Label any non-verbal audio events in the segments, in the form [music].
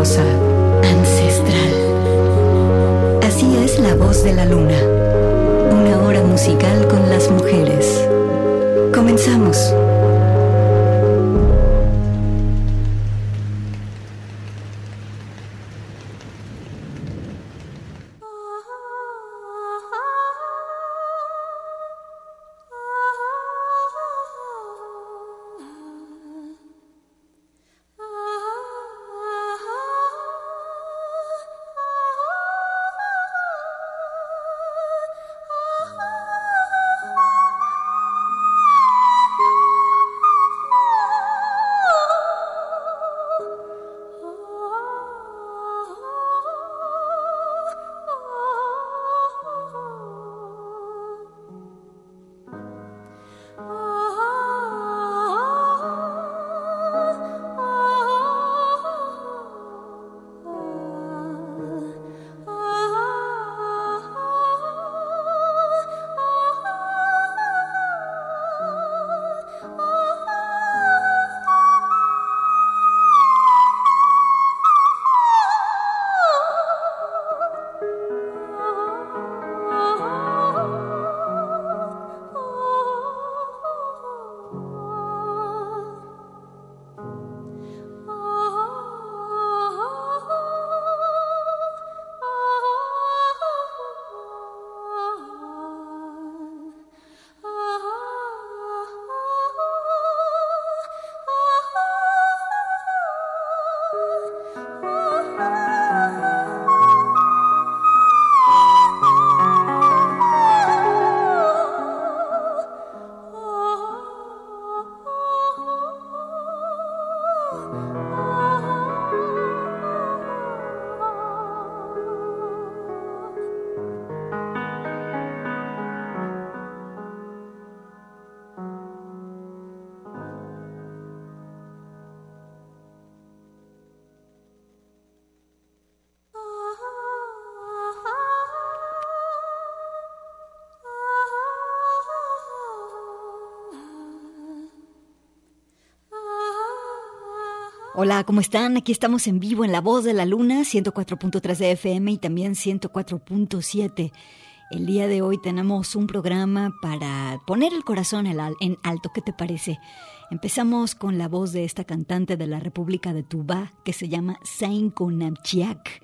ancestral. Así es la voz de la luna. Una hora musical con las mujeres. Comenzamos. Hola, ¿cómo están? Aquí estamos en vivo en La Voz de la Luna, 104.3 de FM y también 104.7. El día de hoy tenemos un programa para poner el corazón en alto. ¿Qué te parece? Empezamos con la voz de esta cantante de la República de Tubá que se llama Sainko Namchiak.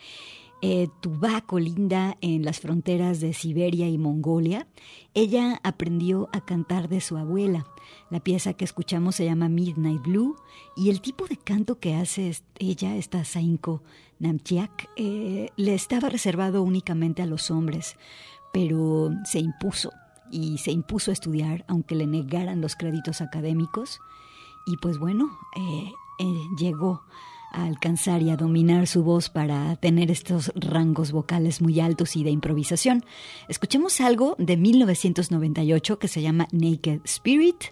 Eh, Tubá colinda en las fronteras de Siberia y Mongolia. Ella aprendió a cantar de su abuela. La pieza que escuchamos se llama Midnight Blue y el tipo de canto que hace ella, esta Sainko Namchiak, eh, le estaba reservado únicamente a los hombres, pero se impuso y se impuso a estudiar aunque le negaran los créditos académicos. Y pues bueno, eh, llegó a alcanzar y a dominar su voz para tener estos rangos vocales muy altos y de improvisación. Escuchemos algo de 1998 que se llama Naked Spirit.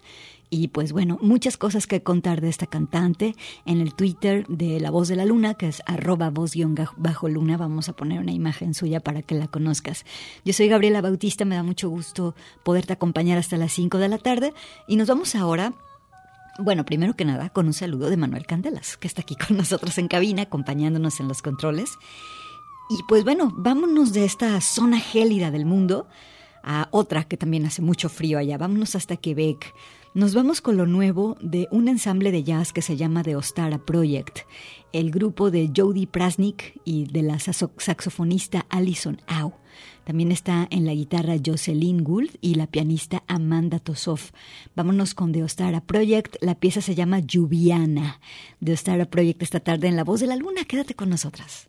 Y pues bueno, muchas cosas que contar de esta cantante. En el Twitter de La Voz de la Luna, que es arroba voz-bajo luna, vamos a poner una imagen suya para que la conozcas. Yo soy Gabriela Bautista, me da mucho gusto poderte acompañar hasta las 5 de la tarde. Y nos vamos ahora bueno, primero que nada, con un saludo de Manuel Candelas, que está aquí con nosotros en cabina, acompañándonos en los controles. Y pues bueno, vámonos de esta zona gélida del mundo a otra que también hace mucho frío allá. Vámonos hasta Quebec. Nos vamos con lo nuevo de un ensamble de jazz que se llama The Ostara Project, el grupo de Jody Prasnik y de la saxofonista Alison Au. También está en la guitarra Jocelyn Gould y la pianista Amanda Tosov. Vámonos con The Ostara Project. La pieza se llama Lluviana. The Ostara Project esta tarde en La Voz de la Luna. Quédate con nosotras.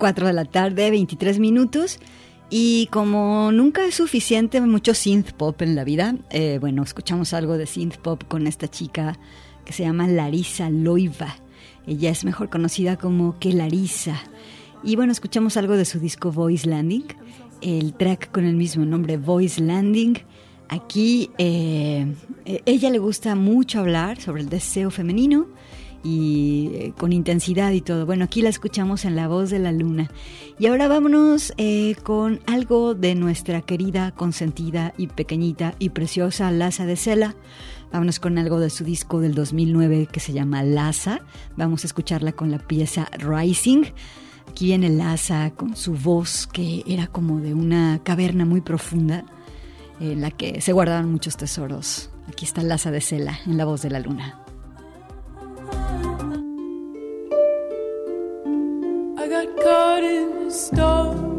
4 de la tarde, 23 minutos. Y como nunca es suficiente mucho synth pop en la vida, eh, bueno, escuchamos algo de synth pop con esta chica que se llama Larisa Loiva. Ella es mejor conocida como que Larisa. Y bueno, escuchamos algo de su disco Voice Landing, el track con el mismo nombre Voice Landing. Aquí eh, eh, ella le gusta mucho hablar sobre el deseo femenino y eh, con intensidad y todo. Bueno, aquí la escuchamos en La Voz de la Luna. Y ahora vámonos eh, con algo de nuestra querida, consentida y pequeñita y preciosa Laza de Cela. Vámonos con algo de su disco del 2009 que se llama Laza. Vamos a escucharla con la pieza Rising. Aquí viene Laza con su voz que era como de una caverna muy profunda en la que se guardaban muchos tesoros. Aquí está Laza de Cela en La Voz de la Luna. stone.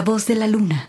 Voz de la luna.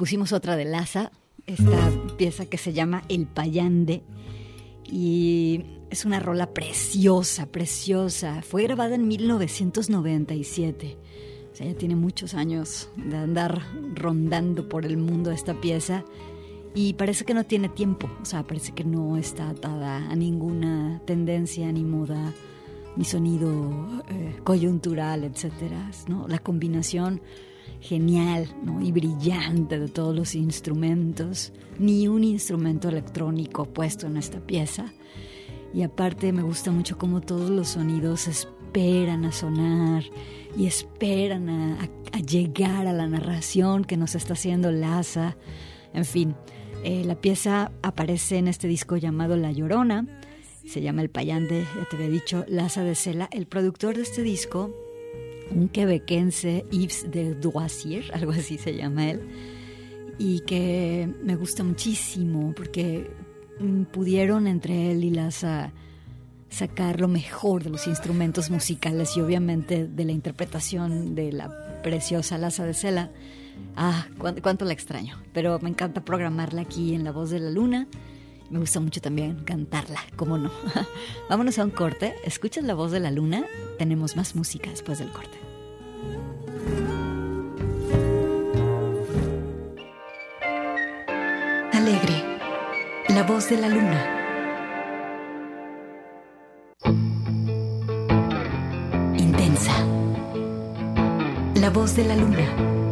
Pusimos otra de Laza, esta pieza que se llama El Payande. Y es una rola preciosa, preciosa. Fue grabada en 1997. O sea, ya tiene muchos años de andar rondando por el mundo esta pieza. Y parece que no tiene tiempo. O sea, parece que no está atada a ninguna tendencia ni moda ni sonido eh, coyuntural, etcétera, ¿no? La combinación genial ¿no? y brillante de todos los instrumentos, ni un instrumento electrónico puesto en esta pieza. Y aparte me gusta mucho cómo todos los sonidos esperan a sonar y esperan a, llegar a la narración que nos está haciendo Laza. En fin, eh, la pieza aparece en este disco llamado La Llorona se llama El Payande, ya te había dicho, Laza de Cela. El productor de este disco, un quebequense, Yves de Doisier, [laughs] algo así se llama él, y que me gusta muchísimo porque pudieron entre él y Laza sacar lo mejor de los instrumentos musicales y obviamente de la interpretación de la preciosa Laza de Cela. Ah, cuánto la extraño, pero me encanta programarla aquí en La Voz de la Luna me gusta mucho también cantarla, cómo no. [laughs] Vámonos a un corte. ¿Escuchas la voz de la luna? Tenemos más música después del corte. Alegre, la voz de la luna. Intensa, la voz de la luna.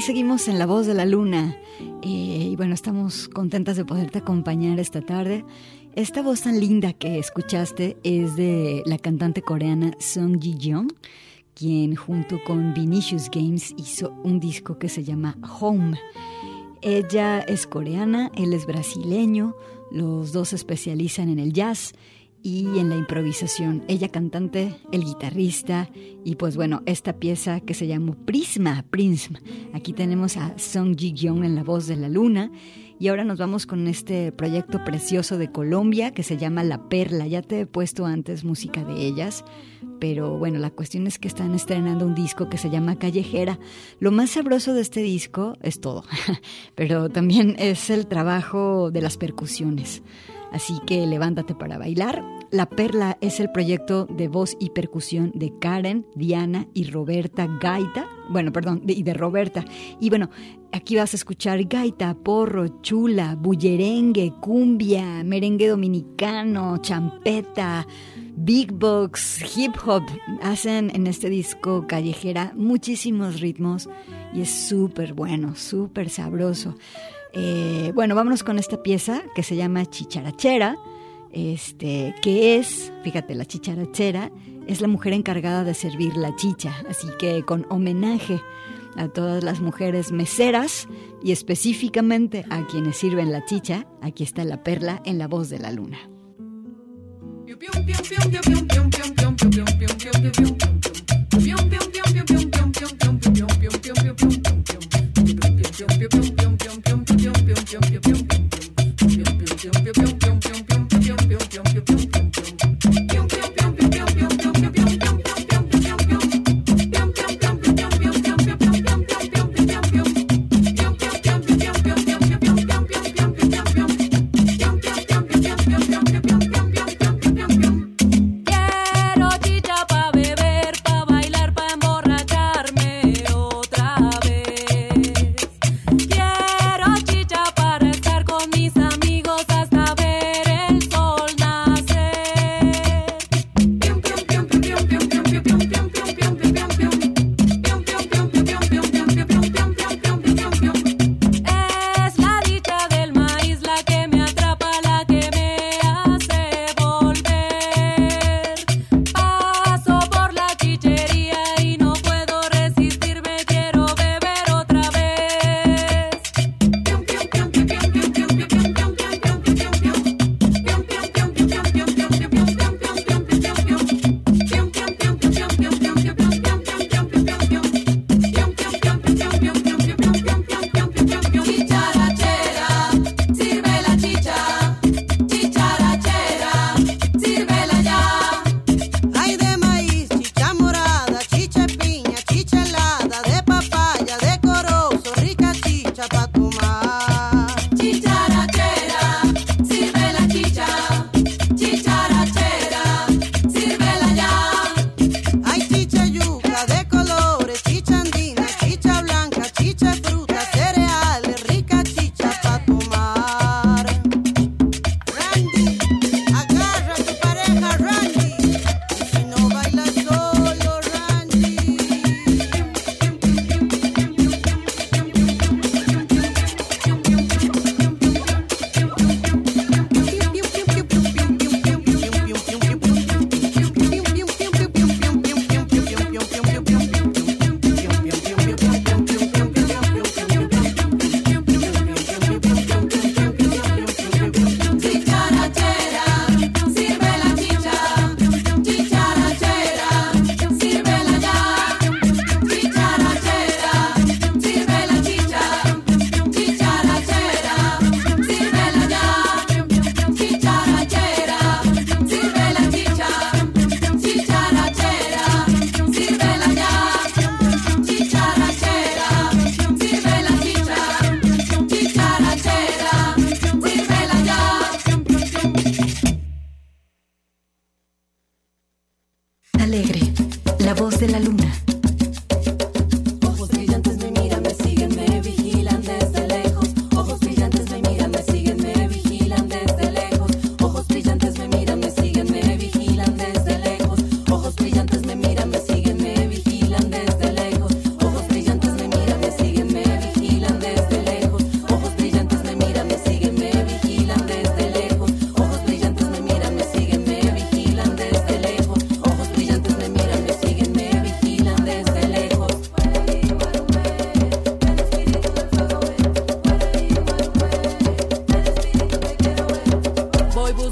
Seguimos en La Voz de la Luna. Eh, y bueno, estamos contentas de poderte acompañar esta tarde. Esta voz tan linda que escuchaste es de la cantante coreana Song Ji-jeon, quien junto con Vinicius Games hizo un disco que se llama Home. Ella es coreana, él es brasileño, los dos se especializan en el jazz y en la improvisación. Ella cantante, el guitarrista y pues bueno, esta pieza que se llamó Prisma, Prisma. Aquí tenemos a Song Ji-kyung en la voz de la luna y ahora nos vamos con este proyecto precioso de Colombia que se llama La Perla. Ya te he puesto antes música de ellas, pero bueno, la cuestión es que están estrenando un disco que se llama Callejera. Lo más sabroso de este disco es todo, [laughs] pero también es el trabajo de las percusiones. Así que levántate para bailar. La Perla es el proyecto de voz y percusión de Karen, Diana y Roberta Gaita. Bueno, perdón, y de Roberta. Y bueno, aquí vas a escuchar gaita, porro, chula, bullerengue, cumbia, merengue dominicano, champeta, big box, hip hop. Hacen en este disco callejera muchísimos ritmos y es súper bueno, súper sabroso. Eh, bueno, vámonos con esta pieza que se llama Chicharachera, este, que es, fíjate, la chicharachera es la mujer encargada de servir la chicha, así que con homenaje a todas las mujeres meseras y específicamente a quienes sirven la chicha, aquí está la perla en la voz de la luna.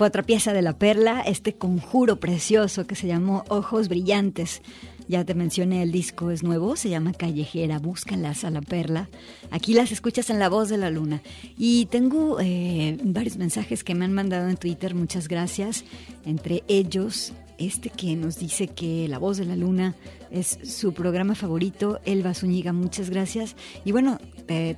Fue otra pieza de la perla, este conjuro precioso que se llamó Ojos Brillantes. Ya te mencioné, el disco es nuevo, se llama Callejera, búscalas a la perla. Aquí las escuchas en La Voz de la Luna. Y tengo eh, varios mensajes que me han mandado en Twitter, muchas gracias. Entre ellos, este que nos dice que La Voz de la Luna es su programa favorito, Elba Zúñiga, muchas gracias. Y bueno,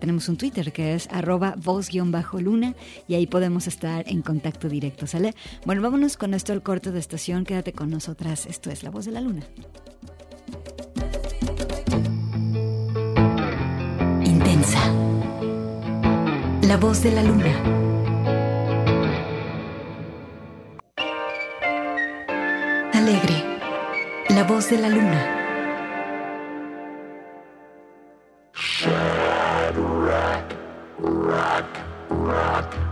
tenemos un Twitter que es arroba voz-luna y ahí podemos estar en contacto directo, ¿sale? Bueno, vámonos con esto al corte de estación, quédate con nosotras, esto es La Voz de la Luna. La voz de la luna. Alegre. La voz de la luna. rock, rock.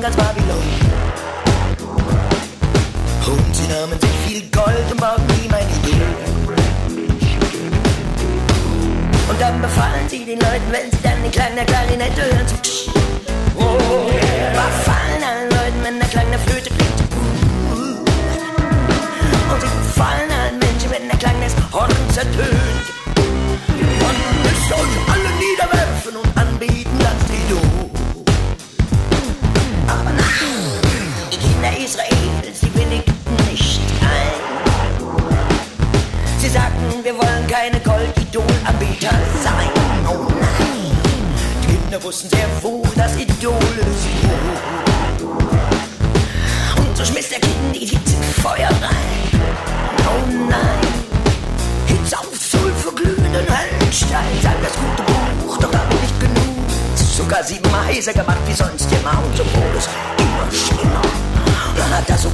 Mangas Baby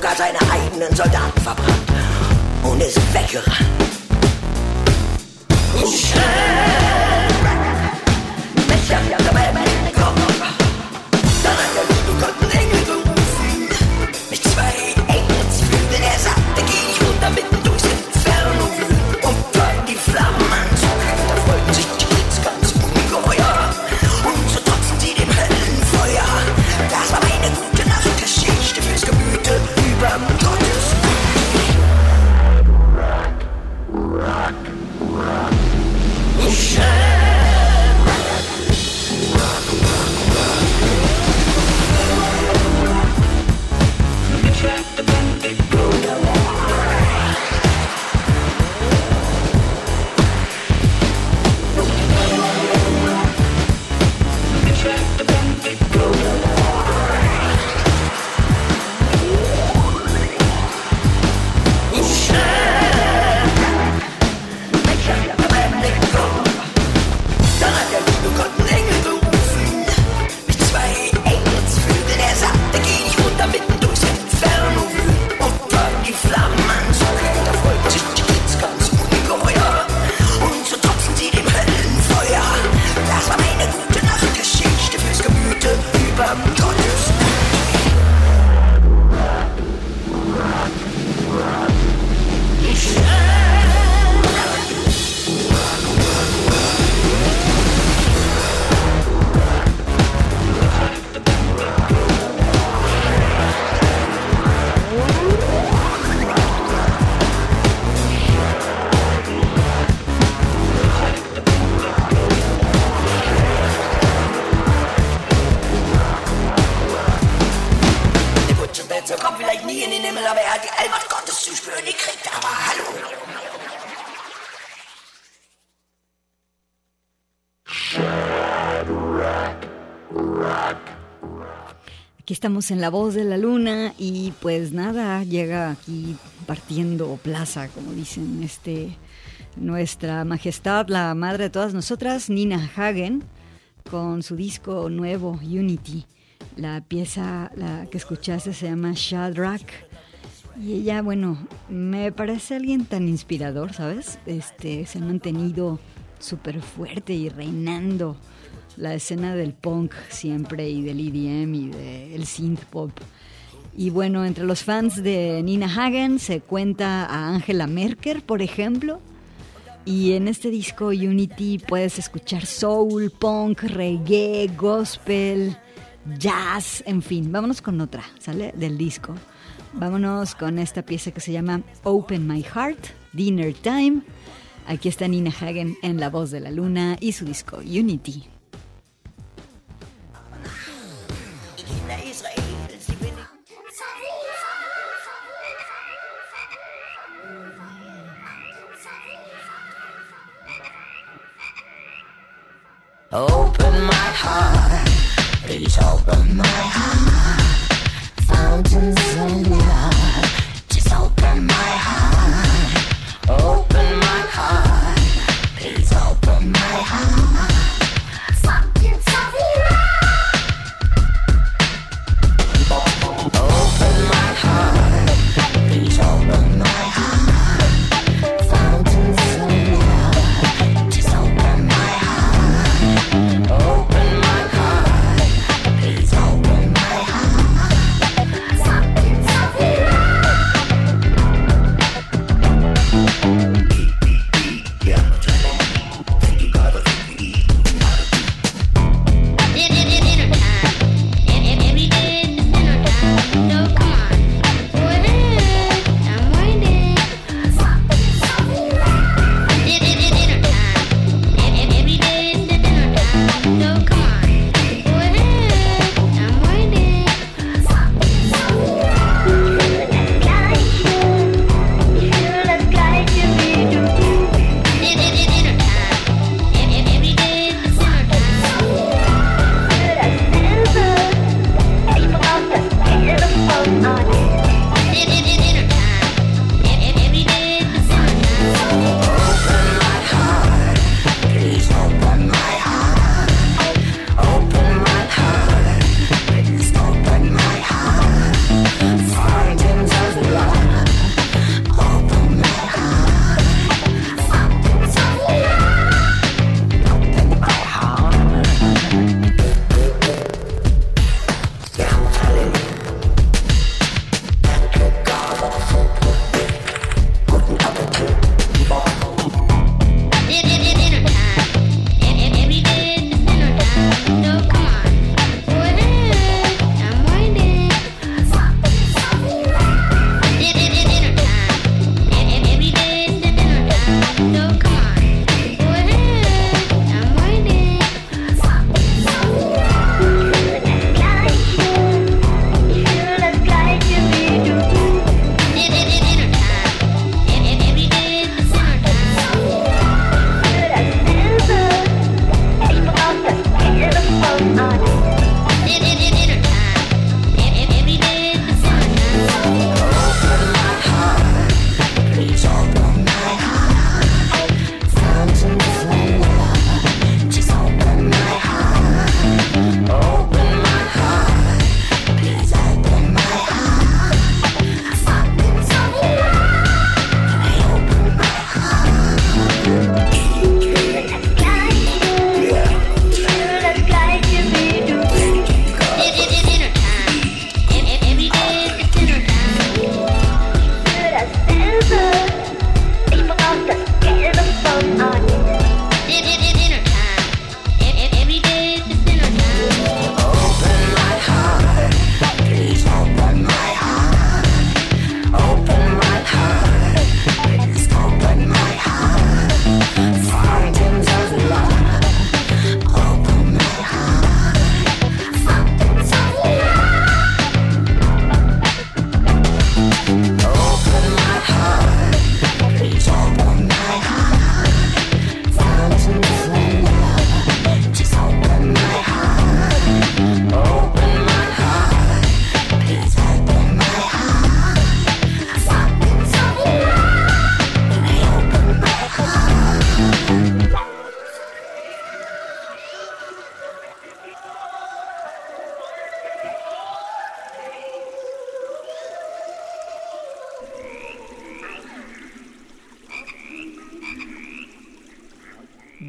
sogar seine eigenen Soldaten verbrannt. Und ist weggerannt. Oh, schnell, en La Voz de la Luna y pues nada, llega aquí partiendo plaza, como dicen, este, nuestra majestad, la madre de todas nosotras, Nina Hagen, con su disco nuevo, Unity. La pieza la que escuchaste se llama Shadrach. Y ella, bueno, me parece alguien tan inspirador, ¿sabes? Este, se ha mantenido súper fuerte y reinando la escena del punk siempre y del EDM y del synth pop. Y bueno, entre los fans de Nina Hagen se cuenta a Angela Merker, por ejemplo. Y en este disco Unity puedes escuchar soul, punk, reggae, gospel, jazz, en fin. Vámonos con otra, ¿sale? Del disco. Vámonos con esta pieza que se llama Open My Heart, Dinner Time. Aquí está Nina Hagen en La Voz de la Luna y su disco Unity. Open my heart, please open my heart. Fountains of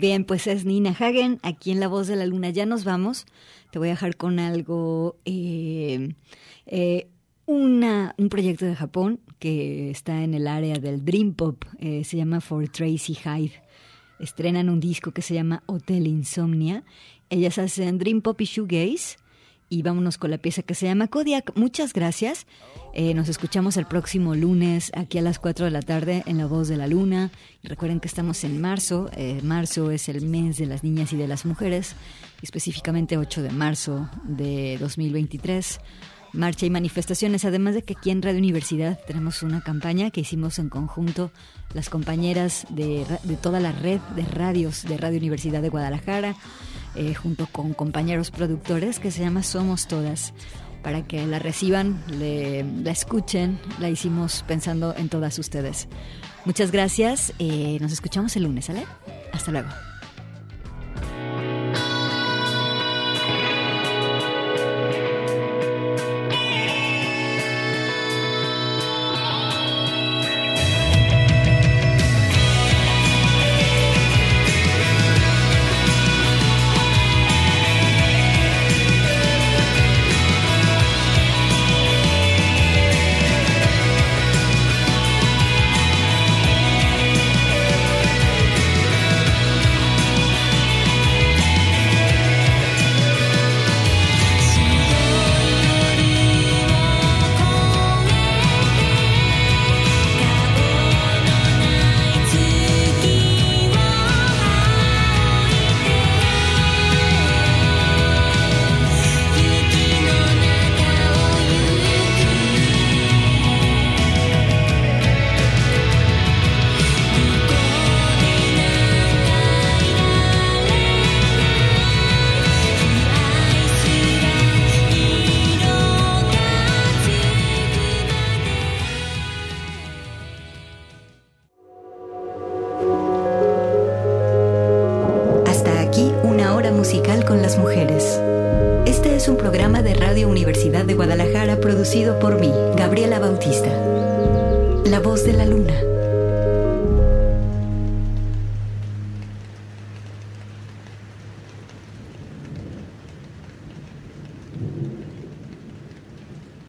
Bien, pues es Nina Hagen, aquí en La Voz de la Luna. Ya nos vamos. Te voy a dejar con algo, eh, eh, una, un proyecto de Japón que está en el área del Dream Pop. eh, se llama For Tracy Hyde. Estrenan un disco que se llama Hotel Insomnia. Ellas hacen Dream Pop y Shoegaze. Y vámonos con la pieza que se llama Kodiak. Muchas gracias. Eh, nos escuchamos el próximo lunes aquí a las 4 de la tarde en La Voz de la Luna. Recuerden que estamos en marzo. Eh, marzo es el mes de las niñas y de las mujeres. Específicamente 8 de marzo de 2023. Marcha y manifestaciones, además de que aquí en Radio Universidad tenemos una campaña que hicimos en conjunto las compañeras de, ra- de toda la red de radios de Radio Universidad de Guadalajara, eh, junto con compañeros productores que se llama Somos Todas, para que la reciban, la escuchen, la hicimos pensando en todas ustedes. Muchas gracias, eh, nos escuchamos el lunes, ¿sale? Hasta luego.